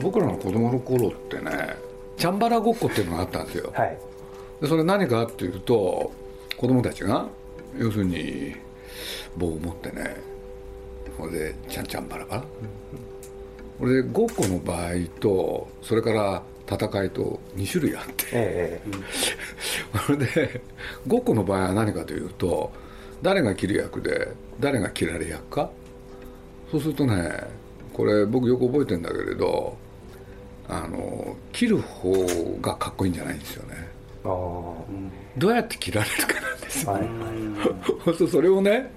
僕らの子供の頃ってねチャンバラごっこっていうのがあったんですよ、はい。でそれ何かっていうと子供たちが要するに棒を持ってねこれでちゃんちゃんバラバラ、これでごっこの場合とそれから戦いと2種類あって。ええ。それでごっこの場合は何かというと誰が切る役で誰が切られ役か。そうするとねこれ僕よく覚えてるんだけれどあの切る方がかっこいいんじゃないんですよね。ああどうやって切られるかなんですよ。はいそれをね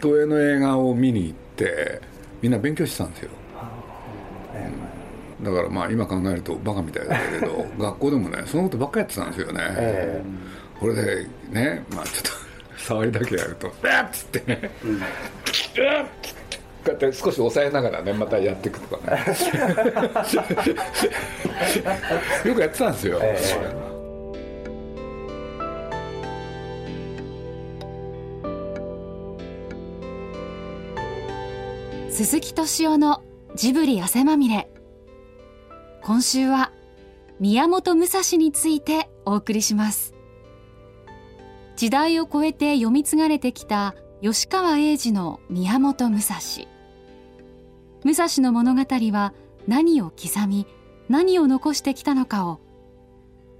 東映の映画を見に行ってみんな勉強してたんですよ。だからまあ今考えるとバカみたいだけれど 学校でもねそのことばっかやってたんですよね、えこれでねまあちょっと 触りだけやると「うわっ!」つってね「うわ っ!」こうやって少し押さえながらねまたやっていくとかね。よくやってたんですよ、え。鈴木敏夫のジブリ汗まみれ。今週は宮本武蔵についてお送りします。時代を超えて読み継がれてきた吉川英治の宮本武蔵武蔵の物語は何を刻み何を残してきたのかを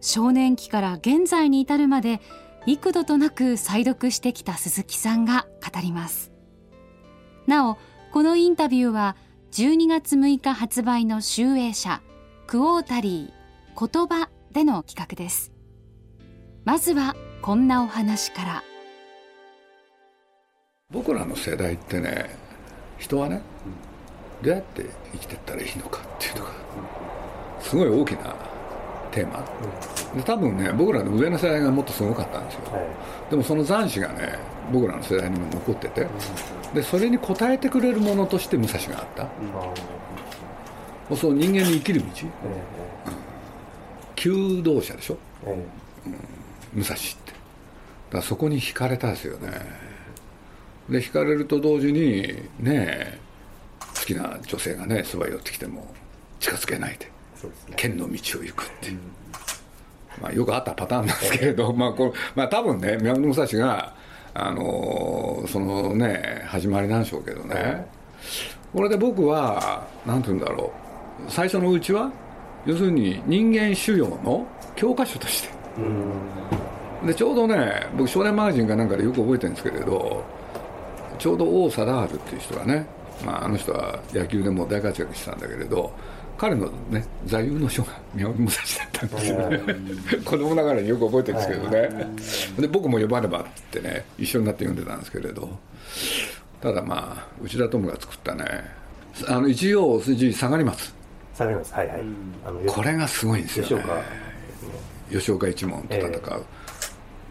少年期から現在に至るまで幾度となく再読してきた鈴木さんが語ります。なおこのインタビューは12月6日発売の集英社クォータリー言葉での企画です。まずはこんなお話から。僕らの世代ってね人はねどうやって生きていったらいいのかっていうのがすごい大きなテーマ。で多分ね僕らの上の世代がもっとすごかったんですよ。でもその残滓がね僕らの世代にも残っててでそれに応えてくれるものとして武蔵があった。そう人間に生きる道。求道者でしょ？え武蔵って。だからそこに惹かれたですよね。で惹かれると同時にねえ好きな女性がねそば寄ってきても近づけないで。剣の道を行くっていう、まあ、よくあったパターンなんですけれど、まあこれまあ、多分ね宮本武蔵が、あのーそのね始まりなんでしょうけどね、これで僕は何て言うんだろう。最初のうちは要するに人間修養の教科書として。でちょうどね僕少年マガジンかなんかでよく覚えてるんですけれどちょうど王貞治っていう人がね、まあ、あの人は野球でも大活躍してたんだけれど彼のね座右の書が宮本武蔵だったんですよね。子供ながらによく覚えてるんですけどね。で僕も呼ばねばってね一緒になって読んでたんですけれど。ただまあ内田友が作ったねあの一応筋下がります。下がります。はいはい。あのこれがすごいんですよね。吉岡。吉岡一門と戦う、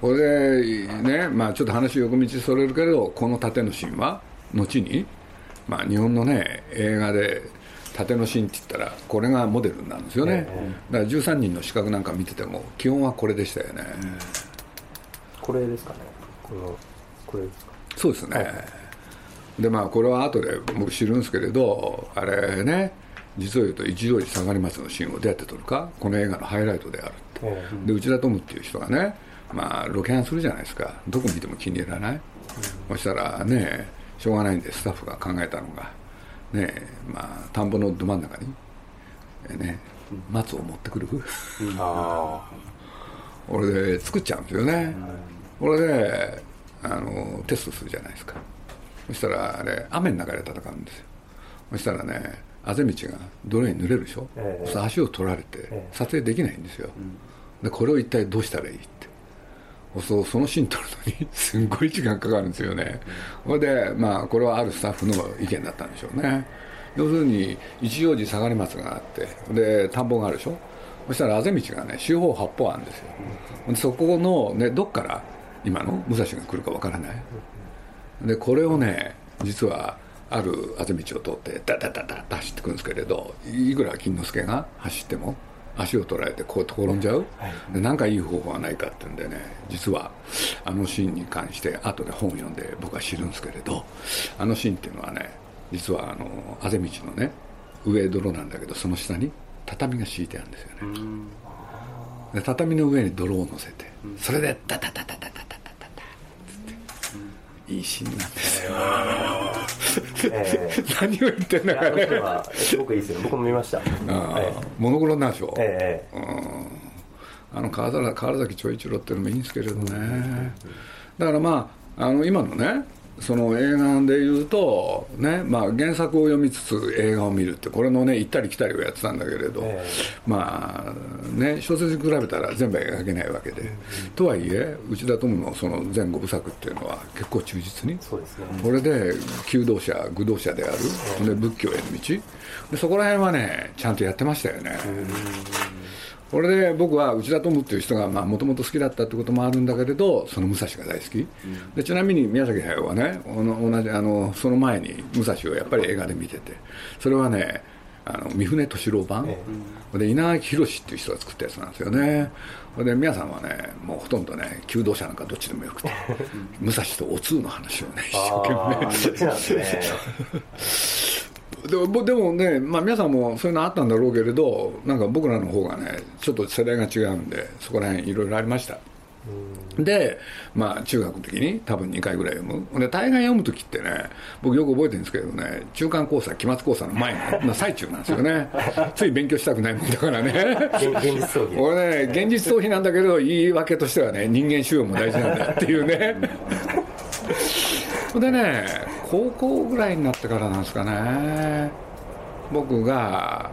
これでね、まあ、ちょっと話横道それるけれどこの盾の神話後に、まあ、日本のね映画で盾の神って言ったらこれがモデルになるんですよね、えだから13人の資格なんか見てても基本はこれでしたよね、これですかね。このこれですか。そうですね、でまあこれは後で僕知るんですけれどあれね実を言うと一条寺下がり松のシーンをどうやって撮るか。この映画のハイライトであるって。えで内田トムっていう人がね、まあ、ロケハンするじゃないですか。どこ見ても気に入らない、そしたらねしょうがないんでスタッフが考えたのがねまあ田んぼのど真ん中に、えね、松を持ってくる。あ俺で作っちゃうんですよね、これであのテストするじゃないですか。そしたらあれ雨の中で戦うんですよ。そしたらねあぜ道が泥に濡れるでしょ、ええ。そしたら足を取られてええ。撮影できないんですよ、でこれを一体どうしたらいいってそうそのシーン撮るのにすんごい時間かかるんですよね、それでまあこれはあるスタッフの意見だったんでしょうね。要するに一乗寺下がり松があってで田んぼがあるでしょ。そしたらあぜ道がね四方八方あるんですよ、でそこの、ね、どっから今の武蔵が来るかわからない。でこれをね実はあるあぜ道を通ってダダダダッと走ってくるんですけれどいくら金之助が走っても足を取られてこう転んじゃう、でなんかいい方法はないかっていうんでね実はあのシーンに関して後で本を読んで僕は知るんですけれどあのシーンっていうのはね実はあのあぜ道のね上泥なんだけどその下に畳が敷いてあるんですよね、で畳の上に泥を乗せて、それでタタタタタタタタタタっていいシーンなんですよ、ええ。何を言ってんだいかねすごくいいですよ。僕も見ました。えモノクロなんでしょ、えええあの川原川原崎長一郎っていうのもいいんですけれどね。だからまああの今のねその映画でいうと、ねまあ、原作を読みつつ映画を見るってこれのね行ったり来たりをやってたんだけれど、えまあね小説に比べたら全部は描けないわけで、とはいえ内田トムのその全5部作っていうのは結構忠実にそうですね。これで求道者愚道者であるで仏教への道でそこら辺はねちゃんとやってましたよねこれで僕は内田トムっていう人がもともと好きだったってこともあるんだけれどその武蔵が大好き、でちなみに宮崎駿はね同じあのその前に武蔵をやっぱり映画で見ててそれはねあの三船敏郎版、で稲垣宏っていう人が作ったやつなんですよね。それで皆さんはねもうほとんどね求道者なんかどっちでもよくて 武蔵とお通の話をね一生懸命 でもでもね、まあ、皆さんもそういうのあったんだろうけれどなんか僕らの方がねちょっと世代が違うんでそこら辺いろいろありました。で、まあ、中学の時に多分2回ぐらい読む。で大概読む時ってね僕よく覚えてるんですけどね中間考査期末考査の前のの最中なんですよね。つい勉強したくないもんだからね。現現実逃避。俺ね現実逃避なんだけど言い訳としてはね人間修養も大事なんだっていうね。でね高校ぐらいになってからなんですかね。僕が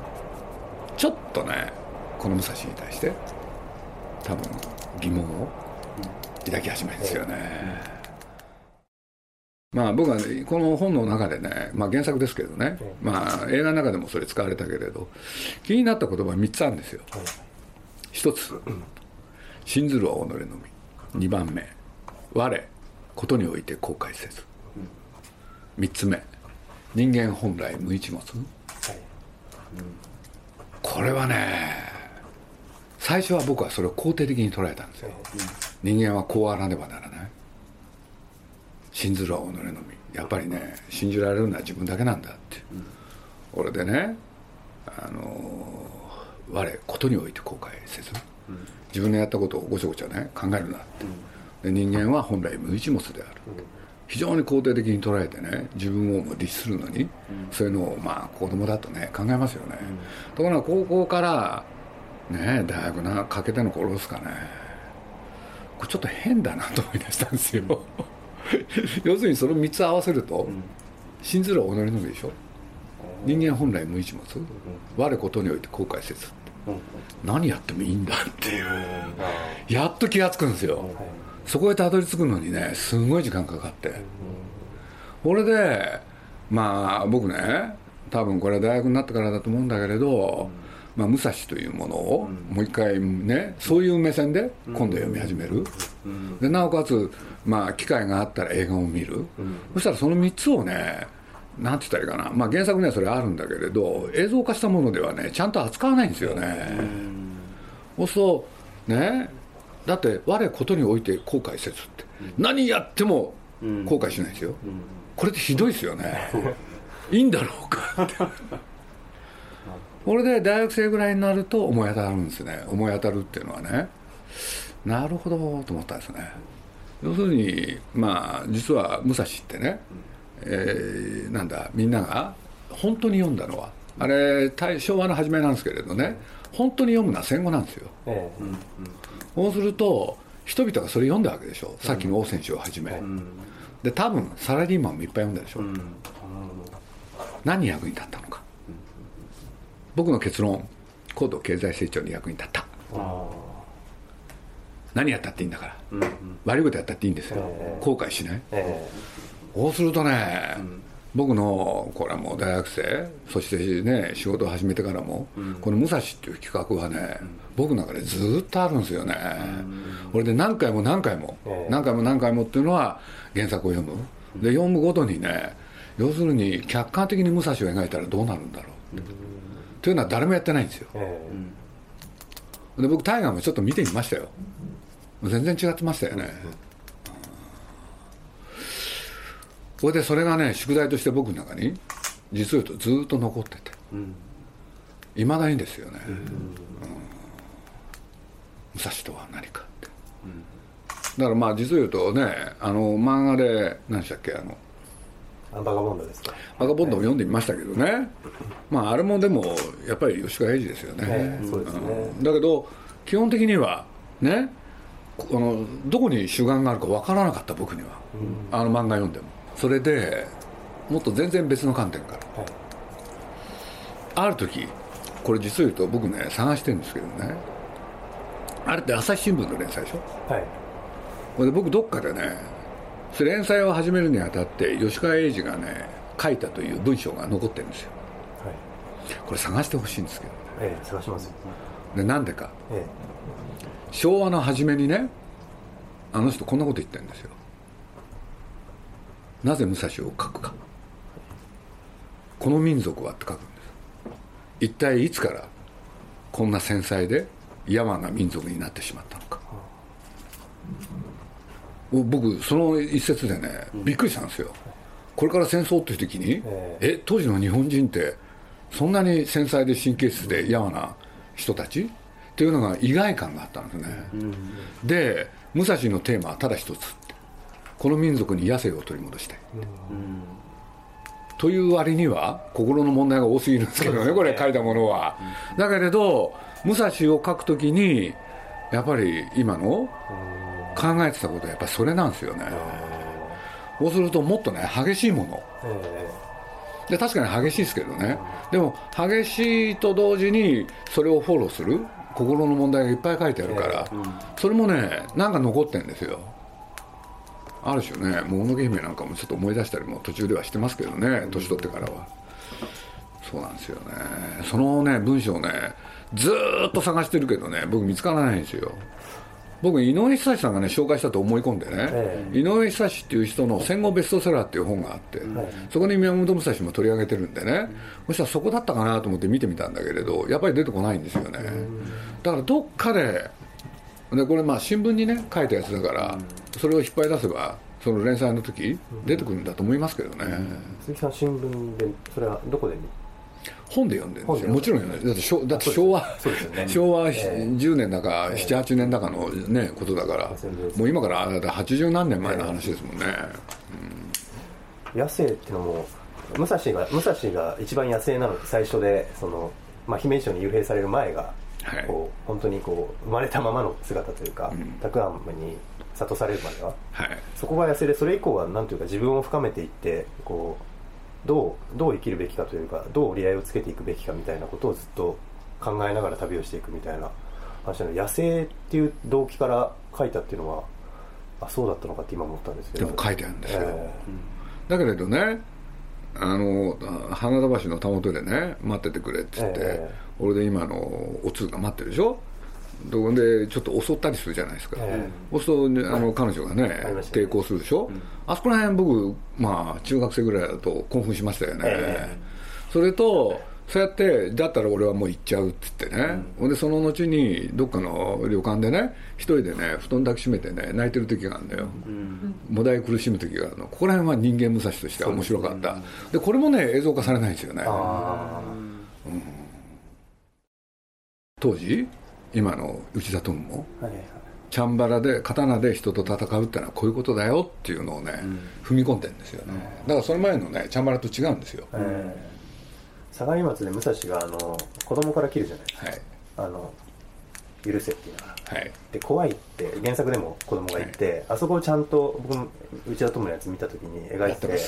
ちょっとねこの武蔵に対して多分疑問を抱き始めるんですよね、まあ僕は、ね、この本の中でね、まあ、原作ですけどね、まあ、映画の中でもそれ使われたけれど気になった言葉3つあるんですよ。一つ「信ずるは己のみ」2番目「我ことにおいて後悔せず」3つ目「人間本来無一物」これはね最初は僕はそれを肯定的に捉えたんですよ。人間はこうあらねばならない。信ずるは己のみ。やっぱりね信じられるのは自分だけなんだって、俺でねあの我ことにおいて後悔せず、自分のやったことをごちゃごちゃね考えるなって、で人間は本来無一物である、非常に肯定的に捉えてね自分をも律するのに、そういうのをまあ子供だとね考えますよね、ところが高校からね大学なかけての頃ですかね。これちょっと変だなと思い出したんですよ。要するにその3つ合わせると、信ずるは己のみでしょ。人間本来無一物、我ことにおいて後悔せずって、何やってもいいんだっていう、やっと気が付くんですよ、そこへたどり着くのにねすごい時間かかって、これでまあ僕ね多分これは大学になってからだと思うんだけれど、まあ、武蔵というものをもう一回ねそういう目線で今度読み始める、でなおかつ、まあ、機会があったら映画を見る、そしたらその3つをねなんて言ったらいいかな、まあ、原作にはそれあるんだけれど映像化したものではねちゃんと扱わないんですよね、そうするとねだって我ことにおいて後悔せずって、何やっても後悔しないですよ、これってひどいですよね。いいんだろうか。ってこれで大学生ぐらいになると思い当たるんですね。思い当たるっていうのはね。なるほどと思ったんですね。要するにまあ実は武蔵ってね、えーなんだみんなが本当に読んだのはあれ大昭和の初めなんですけれどね本当に読むのは戦後なんですよ。えそうすると人々がそれ読んだわけでしょ。さっきの王選手をはじめ、で多分サラリーマンもいっぱい読んだでしょ、何に役に立ったのか、僕の結論高度経済成長に役に立った。何やったっていいんだから、悪いことやったっていいんですよ、後悔しない。えそうするとね、僕のこれはもう大学生そしてね仕事を始めてからも、この「武蔵」っていう企画はね、僕の中でずっとあるんですよね、これで何回も何回も、ええ何回も何回もっていうのは原作を読む。で読むごとにね要するに客観的に武蔵を描いたらどうなるんだろうって、というのは誰もやってないんですよ。ええで僕大河もちょっと見てみましたよ。全然違ってましたよね、それでそれがね宿題として僕の中に実を言うとずっと残ってて、いまだにですよね、武蔵とは何かって、だからまあ実を言うとねあの漫画で何でしたっけあのあバガボンドですか。バカボンドも読んでみましたけどね、まああれもでもやっぱり吉川英治ですよね、ええそうですね。うん。だけど基本的にはねこあのどこに主眼があるか分からなかった僕には、あの漫画読んでもそれでもっと全然別の観点から。はい。ある時これ実を言うと僕ね探してるんですけどね。あれって朝日新聞の連載でしょ？はい。これで僕どっかでね連載を始めるにあたって吉川英治がね書いたという文章が残ってるんですよ。はい。これ探してほしいんですけどええ探しますよ。でなんでか。え昭和の初めにねあの人こんなこと言ってるんですよなぜ武蔵を書くか。この民族はって書くんです。一体いつからこんな繊細で野蛮な民族になってしまったのか。僕その一節でねびっくりしたんですよ。これから戦争っていう時にええ。当時の日本人ってそんなに繊細で神経質で野蛮な人たち？っていうのが意外感があったんですね、で武蔵のテーマはただ一つこの民族に野生を取り戻したい、という割には心の問題が多すぎるんですけどねこれ書いたものは、だけれど武蔵を書くときにやっぱり今の考えてたことはやっぱりそれなんですよね、そうするともっとね激しいもの。えで確かに激しいですけどね。でも激しいと同時にそれをフォローする心の問題がいっぱい書いてあるから、それもねなんか残ってるんですよある種ね「もののけ姫」なんかもちょっと思い出したりも途中ではしてますけどね年取ってからは。そうなんですよね。そのね文章ねずーっと探してるけどね僕見つからないんですよ。僕井上久志さんがね紹介したと思い込んでね、え井上久志っていう人の戦後ベストセラーっていう本があって、そこに宮本武蔵も取り上げてるんでね、そしたらそこだったかなと思って見てみたんだけれどやっぱり出てこないんですよね、だからどっかででこれまあ新聞にね書いたやつだから、それを引っ張り出せばその連載の時出てくるんだと思いますけどね、え鈴木さん新聞でそれはどこで見本で読んでるんですよ。もちろん読んでるだって昭だって昭和ね。昭和ええ。10年だか78年だかのねことだから。もう今からだって80何年前の話ですもんね、野生っていうのも武蔵が武蔵が一番野生なのって最初でその、まあ、姫路城に幽閉される前が、はい。こう本当にこう生まれたままの姿というか、たくあんに諭されるまでは。はい。そこが野生でそれ以降はなんというか自分を深めていってこうどうどう生きるべきかというかどう折り合いをつけていくべきかみたいなことをずっと考えながら旅をしていくみたいな話なので野生っていう動機から書いたっていうのはあそうだったのかって今思ったんですけど。でも書いてあるんですよえ。だけれどねあの花田橋のたもとでね待っててくれって言って、ええ。俺で今のお通が待ってるでしょ？どでちょっと襲ったりするじゃないですか、えそうすると、ね、あの彼女がね。抵抗するでしょ、あそこら辺僕まあ中学生ぐらいだと興奮しましたよね、え。それとそうやってだったら俺はもう行っちゃうって言ってね、ほん、でその後にどっかの旅館でね一人でね布団抱きしめてね泣いてる時があるんだよ、もだえ苦しむ時があるの。ここら辺は人間武蔵としては面白かった。で,、これもね映像化されないんですよね。あ当時今の内田トムもあはいはい。チャンバラで刀で人と戦うってのはこういうことだよっていうのをね、踏み込んでるんですよね。だからその前のねチャンバラと違うんですよ、ええ相模松で武蔵があの子供から切るじゃないですか。はい。あの許せっていうのははい。で怖いって原作でも子供が言って、あそこをちゃんと僕も内田友のやつ見た時に描いてて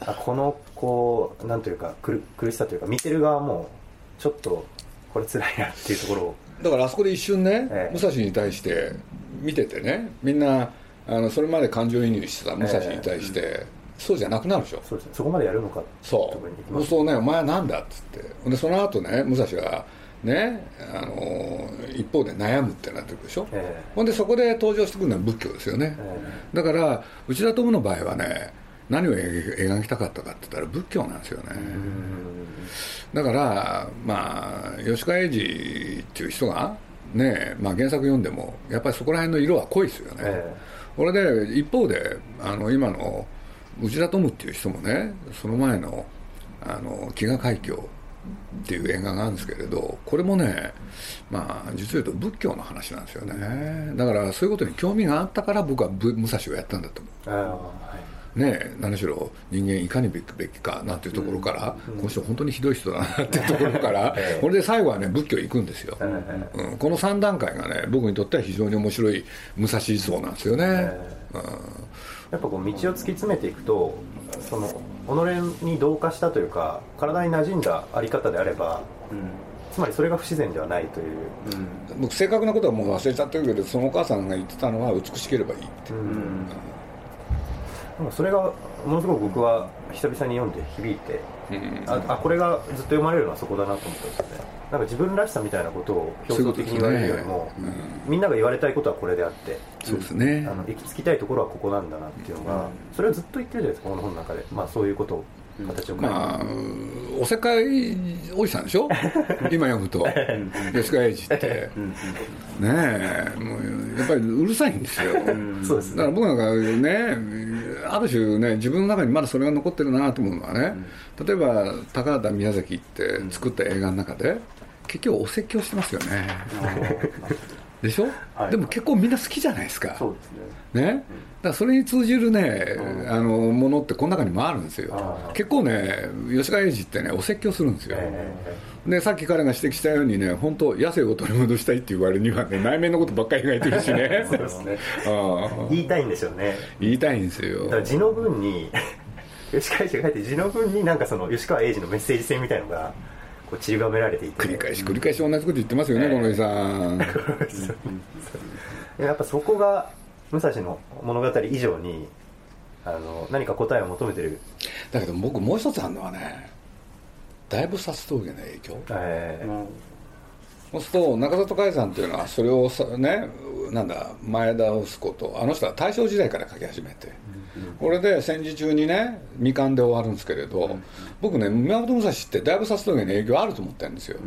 あこのこうなんというか苦苦しさというか見てる側もちょっとこれ辛いなっていうところを。だからあそこで一瞬ね、ええ。武蔵に対して見ててねみんなあのそれまで感情移入してた武蔵に対して、そうじゃなくなるでしょ。そうですね。そこまでやるのかそう。そうす。るとね「お前は何だ?」っつって。でその後ね武蔵がねあの一方で悩むってなってくるでしょ、えほんでそこで登場してくるのは仏教ですよね、えだから内田友の場合はね何を描描きたかったかって言ったら仏教なんですよね、だからまあ吉川英治っていう人がね、まあ、原作読んでもやっぱりそこら辺の色は濃いですよね、え。これで一方であの今の内田トムっていう人もねその前のあの飢餓海峡っていう映画があるんですけれどこれもねまあ実を言うと仏教の話なんですよね。だからそういうことに興味があったから僕は武蔵をやったんだと思う。ね何しろ人間いかにべきべきかなんていうところから、うん、この人本当にひどい人だなっていうところから これで最後はね仏教行くんですよ、うん、この3段階がね僕にとっては非常に面白い武蔵思想なんですよね、うん、やっぱこう道を突き詰めていくとその己に同化したというか体に馴染んだあり方であれば、うん、つまりそれが不自然ではないという、うん、僕正確なことはもう忘れちゃってるけどそのお母さんが言ってたのは美しければいいって、うん。それがものすごく僕は久々に読んで響いて、うん、ああこれがずっと読まれるのはそこだなと思ったんですよねなんか自分らしさみたいなことを表層的に言われるよりも、ねうん、みんなが言われたいことはこれであってそうですね。あの行き着きたいところはここなんだなっていうのが、それはずっと言ってるじゃないですかこの本の中で、まあ、そういうことを形を変えまあおせっかいおじさんでしょ？今読むと。吉川英治って。ねえ。もうやっぱりうるさいんですよ。そうです、ね、だから僕なんかねある種ね自分の中にまだそれが残ってるなと思うのはね、うん、例えば高畑宮崎って作った映画の中で、結局お説教してますよね。でしょ、はい、でも結構みんな好きじゃないですか。そうですね。ね、だからそれに通じるね、うん、あのものってこの中にもあるんですよ。結構ね吉川英治ってねお説教するんですよ、でさっき彼が指摘したようにね本当野生を取り戻したいって言われにはね 内面のことばっかり描いてるしね。そうですね。言いたいんでしょうね。言いたいんですよ。だから字の文に吉川英治が書いて字の文になんかその吉川英治のメッセージ性みたいのがこう散りばめられていて繰り返し繰り返し同じこと言ってますよね、この井さん。やっぱそこが武蔵の物語以上にあの何か答えを求めてる。だけど僕もう一つあるのはねだいぶ薩峠の影響、えー、そうすると中里海さんっていうのはそれをさねなんだ前倒すことあの人は大正時代から書き始めて、これで戦時中にね未完で終わるんですけれど、僕ね宮本武蔵ってだいぶ薩峠の影響あると思ってるんですよ、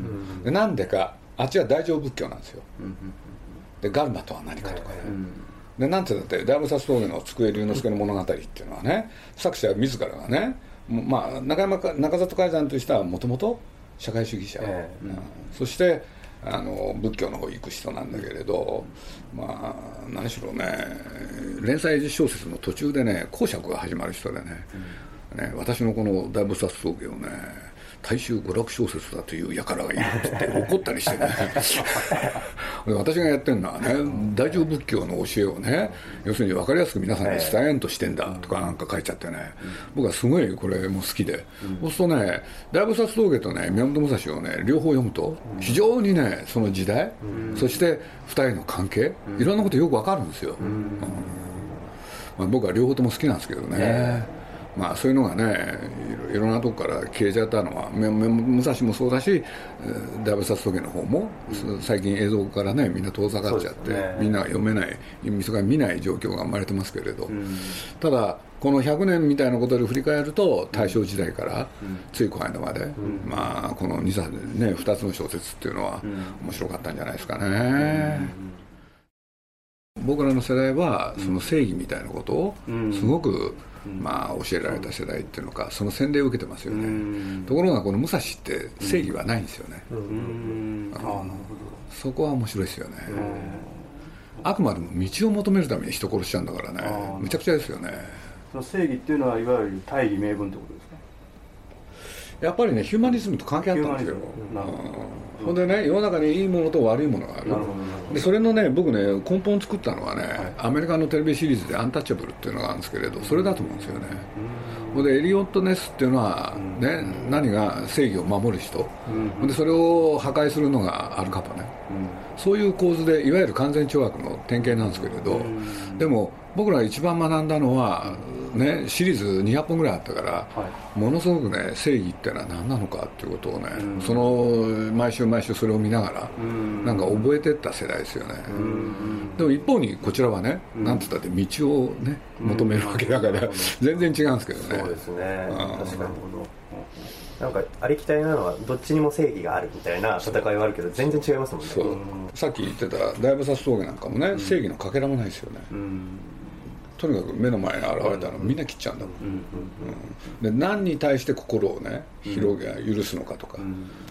でなんでかあっちは大乗仏教なんですよ、でガルマとは何かとかね、でなんて言って大仏薩峠の机龍之介の物語っていうのはね作者自らがねまあ、中山中里海山としてはもともと社会主義者、えーうん、そしてあの仏教の方行く人なんだけれど、まあ、何しろね連載小説の途中でね講釈が始まる人でねうん、ね私のこの大仏薩峠をね大衆娯楽小説だという輩がいるって 怒ったりしてね。私がやってるのはね大乗仏教の教えをね要するに分かりやすく皆さんに伝えんとしてんだとかなんか書いちゃってね。僕はすごいこれも好きで、そうするとね大菩薩峠とね宮本武蔵をね両方読むと非常にねその時代、そして2人の関係いろんなことよく分かるんですよ、まあ、僕は両方とも好きなんですけどね、まあ、そういうのがねいろんなとこから消えちゃったのは武蔵もそうだし大仏薩峠の方も、うん、最近映像からねみんな遠ざかっちゃって、ね、みんな読めないみそが見ない状況が生まれてますけれど、うん、ただこの100年みたいなことで振り返ると大正時代からついこの間まで、うん、まあこの 2, ね、2つの小説っていうのは面白かったんじゃないですかね。僕らの世代はその正義みたいなことをすごく、まあ、教えられた世代っていうのかその洗礼を受けてますよね。ところがこの武蔵って正義はないんですよね。そこは面白いですよね。あくまでも道を求めるために人殺しちゃうんだからね。むちゃくちゃですよね。その正義っていうのはいわゆる大義名分ってことですか？やっぱりねヒューマニズムと関係あったんですよ、ほんでね世の中にいいものと悪いものがある。でそれのね僕ね根本を作ったのはね、はい、アメリカのテレビシリーズで「アンタッチャブル」っていうのがあるんですけれどそれだと思うんですよね、ほんでエリオット・ネスっていうのは、ね、何が正義を守る人、でそれを破壊するのがアルカポネ、そういう構図でいわゆる完全懲悪の典型なんですけれど、でも僕ら一番学んだのは、ね、シリーズ200本ぐらいあったから、はい、ものすごくね正義ってのは何なのかっていうことをね、うん、その毎週毎週それを見ながら、うん、なんか覚えてった世代ですよね、うん、でも一方にこちらはね、うん、なんつったって道をね求めるわけだから、全然違うんですけどね。そうですね。確かに。なんかありきたりなのはどっちにも正義があるみたいな戦いはあるけど全然違いますもんね。さっき言ってた大菩薩峠なんかもね、正義のかけらもないですよね、とにかく目の前に現れたのみんな切っちゃうんだもん、うんで何に対して心をね広げ許すのかとか、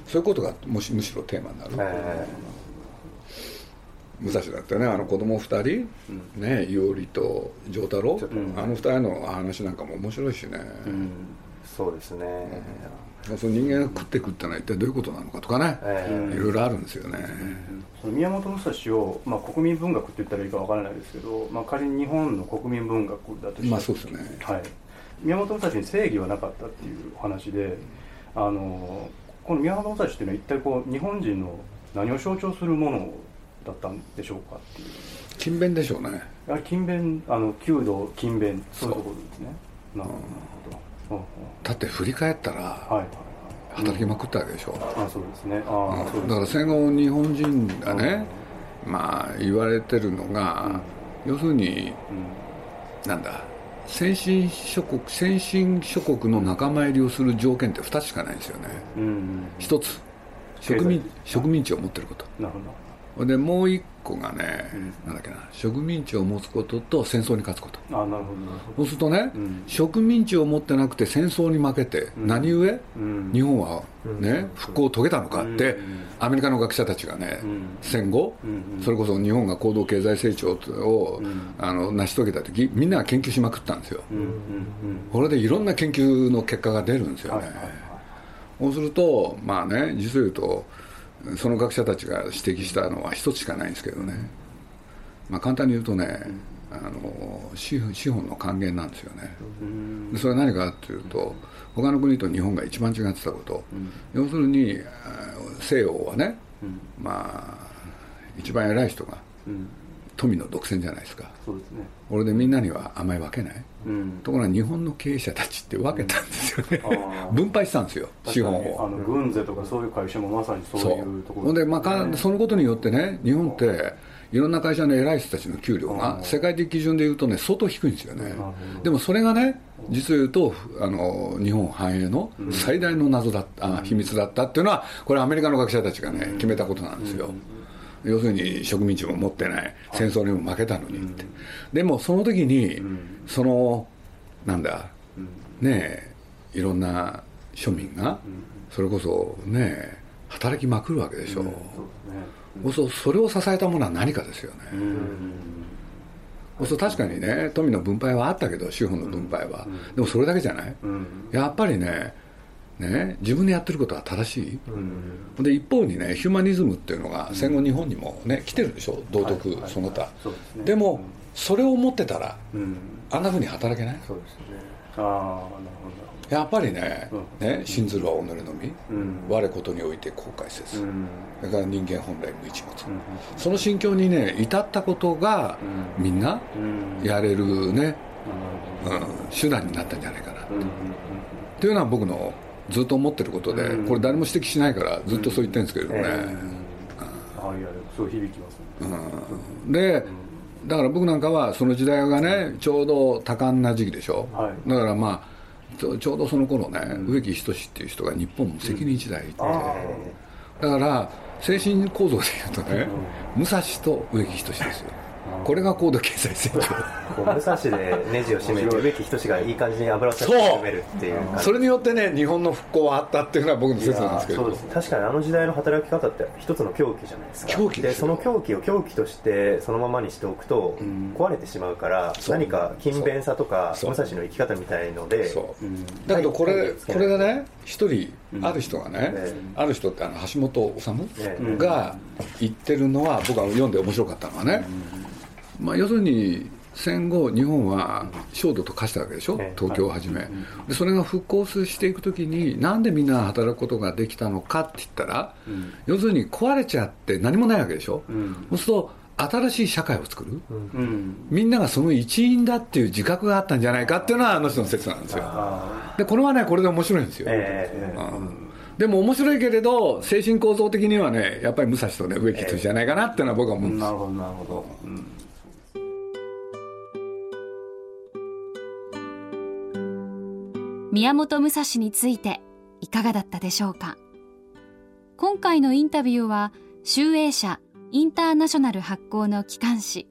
そういうことがもしむしろテーマになる、え武蔵だってねあの子供二人、ね伊織と丈太郎、あの二人の話なんかも面白いしね、ーそうですね、その人間が食って食ってないってどういうことなのかとかね、えいろいろあるんですよね、その宮本武蔵を、まあ、国民文学って言ったらいいかわからないですけど、まあ、仮に日本の国民文学だとしてまあそうですね。はい、宮本武蔵に正義はなかったっていうお話であのこの宮本武蔵っていうのは一体こう日本人の何を象徴するものだったんでしょうかっていう。勤勉でしょうね。勤勉あの弓道勤勉そういうところですね。なるほど、うんだって振り返ったら働きまくったわけでしょ、あそうですね。ああそうですだから戦後日本人がね、まあ言われてるのが、要するになんだ先進諸国先進諸国の仲間入りをする条件って2つしかないんですよね。うん、うん、1つ。植民植民地を持ってること。なるほでもう1個がね、なんだっけな植民地を持つことと戦争に勝つこと。どあなるほどなるほそうするとね、うん。植民地を持ってなくて戦争に負けて、何故、どうん。日本は、ね復興を遂げたのかって、うん。アメリカの学者たちがね、ん。戦後、うん。それこそ日本が高度経済成長を、あの成し遂げた時みんなが研究しまくったんですよ、うん。うん。うん。これでいろんな研究の結果が出るんですよね、はいはいはい。そうするとまあね実を言うとその学者たちが指摘したのは一つしかないんですけどね、まあ、簡単に言うとね、あの資本資本の還元なんですよね、でそれは何かというと他の国と日本が一番違ってたこと、要するにあ西洋はね、まあ一番偉い人がうん富の独占じゃないですか。そうですね。これでみんなには甘いわけない。うん。ところが日本の経営者たちって分けたんですよね、あー。分配したんですよ資本確かにあを。の軍勢とかそういう会社もまさにそういうところ。で、まあか、そのことによってね日本っていろんな会社の偉い人たちの給料が世界的基準でいうとね相当低いんですよね。でもそれがね実を言うとあの日本繁栄の最大の謎だった、あ秘密だったっていうのはこれアメリカの学者たちがね決めたことなんですよ、要するに植民地も持ってない戦争にも負けたのにって、でもその時に、そのなんだ、ねえいろんな庶民が、それこそねえ働きまくるわけでしょ、そううするとそれを支えたものは何かですよね、そう確かにね富の分配はあったけど資本の分配は、でもそれだけじゃない、やっぱりねね自分でやってることは正しい、で一方にねヒューマニズムっていうのが戦後日本にもね来てるでしょ？道徳その他、ですね。でもそれを持ってたらうん。あんなふうに働けない？そうですね。ああなるほど。やっぱりね,、うん。ね信ずるは己のみ、うん。我ことにおいて後悔せず、うん。それから人間本来無一物、うん。その心境にね至ったことが、みんなうん。やれるね、うん、手段になったんじゃないかな、ほどうんうんっていうのは僕のずっと思ってることで、うん。これ誰も指摘しないからずっとそう言ってるんですけれどもね、うん。ああいやでもすごい響きますね。でだから僕なんかはその時代がねちょうど多感な時期でしょ、はい。だからまあちょうどその頃ね、植木仁っていう人が日本責任時代いて、だから精神構造でいうとね、武蔵と植木仁ですよこれが高度経済成長。武蔵でネジを締めて植木仁がいい感じに油を差しそう込めるっていうそれによってね日本の復興はあったっていうのは僕の説なんですけど。そうです。ね確かにあの時代の働き方って一つの狂気じゃないですか。狂気でその狂気を狂気としてそのままにしておくと壊れてしまうから、そう。何か勤勉さとか武蔵の生き方みたいのでそう。うん。だけどこれ、はい。これでね一人ある人がね、えある人ってあの橋本治ええが言ってるのは僕は読んで面白かったのはね、まあ、要するに戦後日本は焦土と化したわけでしょ？ええ。東京をはじめ、でそれが復興していくときになんでみんなが働くことができたのかって言ったら、要するに壊れちゃって何もないわけでしょ、ん。そうすると新しい社会を作る、うん。みんながその一員だっていう自覚があったんじゃないかっていうのはあの人の説なんですよ。でこれはねこれで面白いんですよ、ええうん。でも面白いけれど精神構造的にはねやっぱり武蔵とね植木仁じゃないかなっていうのは僕は思うんです、なるほどなるほど。うん宮本武蔵についていかがだったでしょうか？今回のインタビューは集英社インターナショナル発行の機関紙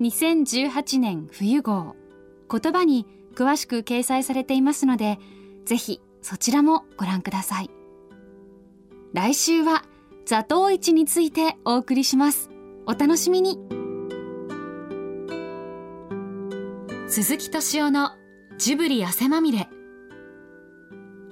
2018年冬号。言葉に詳しく掲載されていますのでぜひそちらもご覧ください。来週は座頭市についてお送りします。お楽しみに。鈴木敏夫のジブリ汗まみれ。